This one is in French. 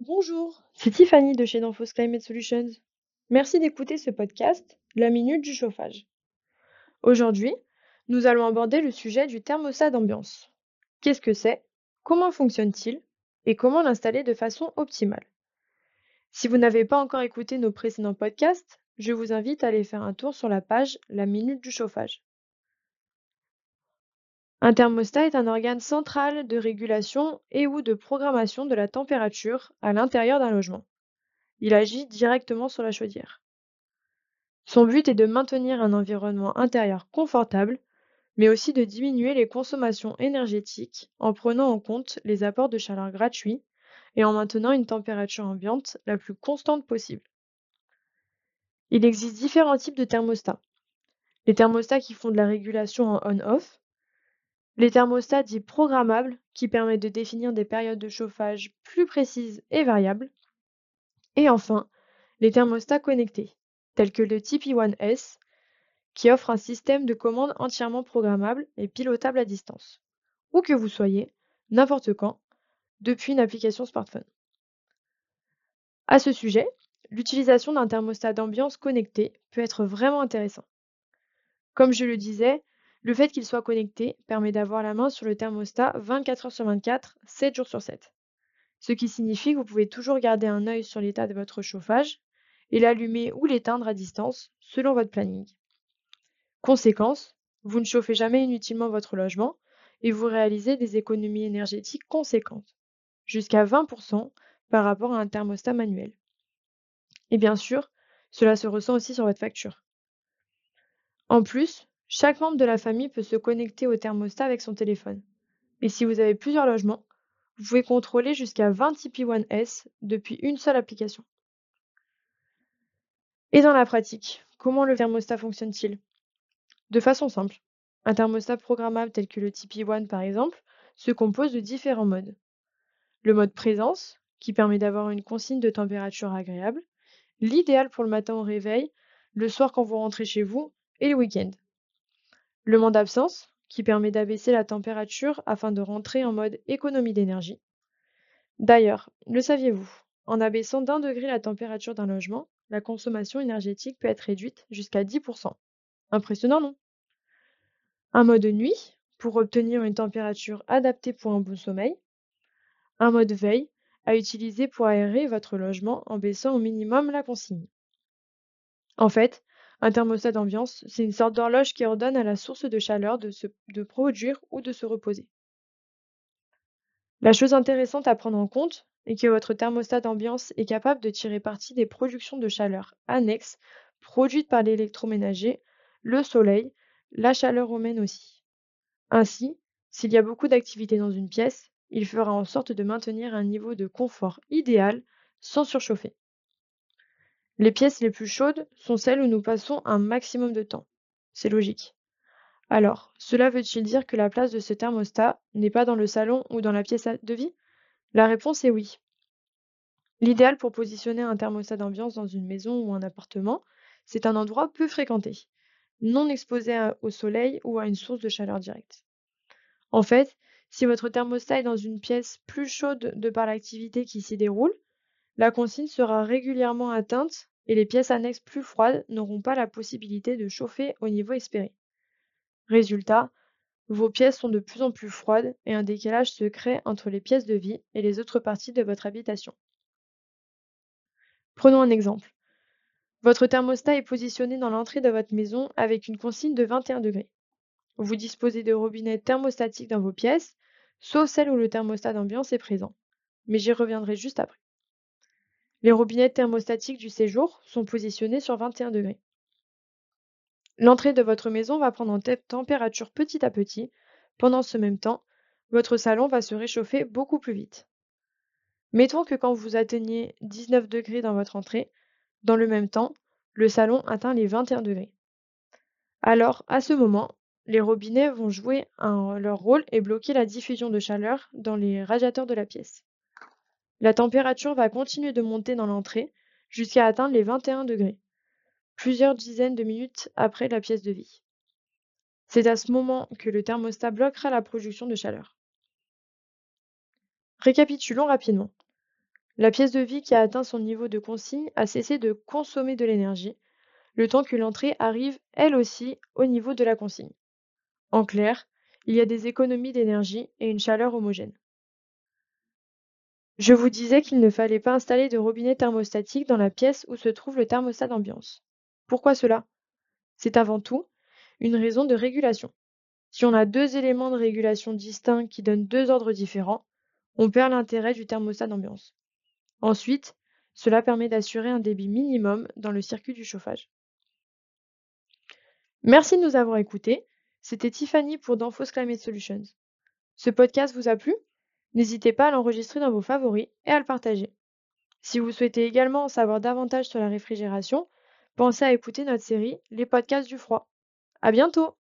Bonjour, c'est Tiffany de chez Danfoss Climate Solutions. Merci d'écouter ce podcast, La Minute du Chauffage. Aujourd'hui, nous allons aborder le sujet du thermostat d'ambiance. Qu'est-ce que c'est? Comment fonctionne-t-il? Et comment l'installer de façon optimale? Si vous n'avez pas encore écouté nos précédents podcasts, je vous invite à aller faire un tour sur la page La Minute du Chauffage. Un thermostat est un organe central de régulation et ou de programmation de la température à l'intérieur d'un logement. Il agit directement sur la chaudière. Son but est de maintenir un environnement intérieur confortable, mais aussi de diminuer les consommations énergétiques en prenant en compte les apports de chaleur gratuits et en maintenant une température ambiante la plus constante possible. Il existe différents types de thermostats. Les thermostats qui font de la régulation en on-off, les thermostats dits programmables, qui permettent de définir des périodes de chauffage plus précises et variables. Et enfin, les thermostats connectés, tels que le TP1S, qui offre un système de commande entièrement programmable et pilotable à distance, où que vous soyez, n'importe quand, depuis une application smartphone. À ce sujet, l'utilisation d'un thermostat d'ambiance connecté peut être vraiment intéressant. Comme je le disais, le fait qu'il soit connecté permet d'avoir la main sur le thermostat 24 heures sur 24, 7 jours sur 7. Ce qui signifie que vous pouvez toujours garder un œil sur l'état de votre chauffage et l'allumer ou l'éteindre à distance selon votre planning. Conséquence, vous ne chauffez jamais inutilement votre logement et vous réalisez des économies énergétiques conséquentes, jusqu'à 20% par rapport à un thermostat manuel. Et bien sûr, cela se ressent aussi sur votre facture. En plus, chaque membre de la famille peut se connecter au thermostat avec son téléphone. Et si vous avez plusieurs logements, vous pouvez contrôler jusqu'à 20 TP1S depuis une seule application. Et dans la pratique, comment le thermostat fonctionne-t-il? De façon simple. Un thermostat programmable tel que le TP1 par exemple se compose de différents modes. Le mode présence, qui permet d'avoir une consigne de température agréable, l'idéal pour le matin au réveil, le soir quand vous rentrez chez vous et le week-end. Le mode absence, qui permet d'abaisser la température afin de rentrer en mode économie d'énergie. D'ailleurs, le saviez-vous En abaissant d'un degré la température d'un logement, la consommation énergétique peut être réduite jusqu'à 10%. Impressionnant, non? Un mode nuit, pour obtenir une température adaptée pour un bon sommeil. Un mode veille, à utiliser pour aérer votre logement en baissant au minimum la consigne. En fait, un thermostat d'ambiance, c'est une sorte d'horloge qui ordonne à la source de chaleur de, se, produire ou de se reposer. La chose intéressante à prendre en compte est que votre thermostat d'ambiance est capable de tirer parti des productions de chaleur annexes produites par l'électroménager, le soleil, la chaleur humaine aussi. Ainsi, s'il y a beaucoup d'activité dans une pièce, il fera en sorte de maintenir un niveau de confort idéal sans surchauffer. Les pièces les plus chaudes sont celles où nous passons un maximum de temps. C'est logique. Alors, cela veut-il dire que la place de ce thermostat n'est pas dans le salon ou dans la pièce de vie? La réponse est oui. L'idéal pour positionner un thermostat d'ambiance dans une maison ou un appartement, c'est un endroit peu fréquenté, non exposé au soleil ou à une source de chaleur directe. En fait, si votre thermostat est dans une pièce plus chaude de par l'activité qui s'y déroule, la consigne sera régulièrement atteinte et les pièces annexes plus froides n'auront pas la possibilité de chauffer au niveau espéré. Résultat, vos pièces sont de plus en plus froides et un décalage se crée entre les pièces de vie et les autres parties de votre habitation. Prenons un exemple. Votre thermostat est positionné dans l'entrée de votre maison avec une consigne de 21 degrés. Vous disposez de robinets thermostatiques dans vos pièces, sauf celles où le thermostat d'ambiance est présent. Mais j'y reviendrai juste après. Les robinets thermostatiques du séjour sont positionnés sur 21 degrés. L'entrée de votre maison va prendre en température petit à petit. Pendant ce même temps, votre salon va se réchauffer beaucoup plus vite. Mettons que quand vous atteignez 19 degrés dans votre entrée, dans le même temps, le salon atteint les 21 degrés. Alors, à ce moment, les robinets vont jouer leur rôle et bloquer la diffusion de chaleur dans les radiateurs de la pièce. La température va continuer de monter dans l'entrée jusqu'à atteindre les 21 degrés, plusieurs dizaines de minutes après la pièce de vie. C'est à ce moment que le thermostat bloquera la production de chaleur. Récapitulons rapidement. La pièce de vie qui a atteint son niveau de consigne a cessé de consommer de l'énergie, le temps que l'entrée arrive elle aussi au niveau de la consigne. En clair, il y a des économies d'énergie et une chaleur homogène. Je vous disais qu'il ne fallait pas installer de robinet thermostatique dans la pièce où se trouve le thermostat d'ambiance. Pourquoi cela? C'est avant tout une raison de régulation. Si on a deux éléments de régulation distincts qui donnent deux ordres différents, on perd l'intérêt du thermostat d'ambiance. Ensuite, cela permet d'assurer un débit minimum dans le circuit du chauffage. Merci de nous avoir écoutés. C'était Tiffany pour Danfoss Climate Solutions. Ce podcast vous a plu? N'hésitez pas à l'enregistrer dans vos favoris et à le partager. Si vous souhaitez également en savoir davantage sur la réfrigération, pensez à écouter notre série Les podcasts du froid. À bientôt!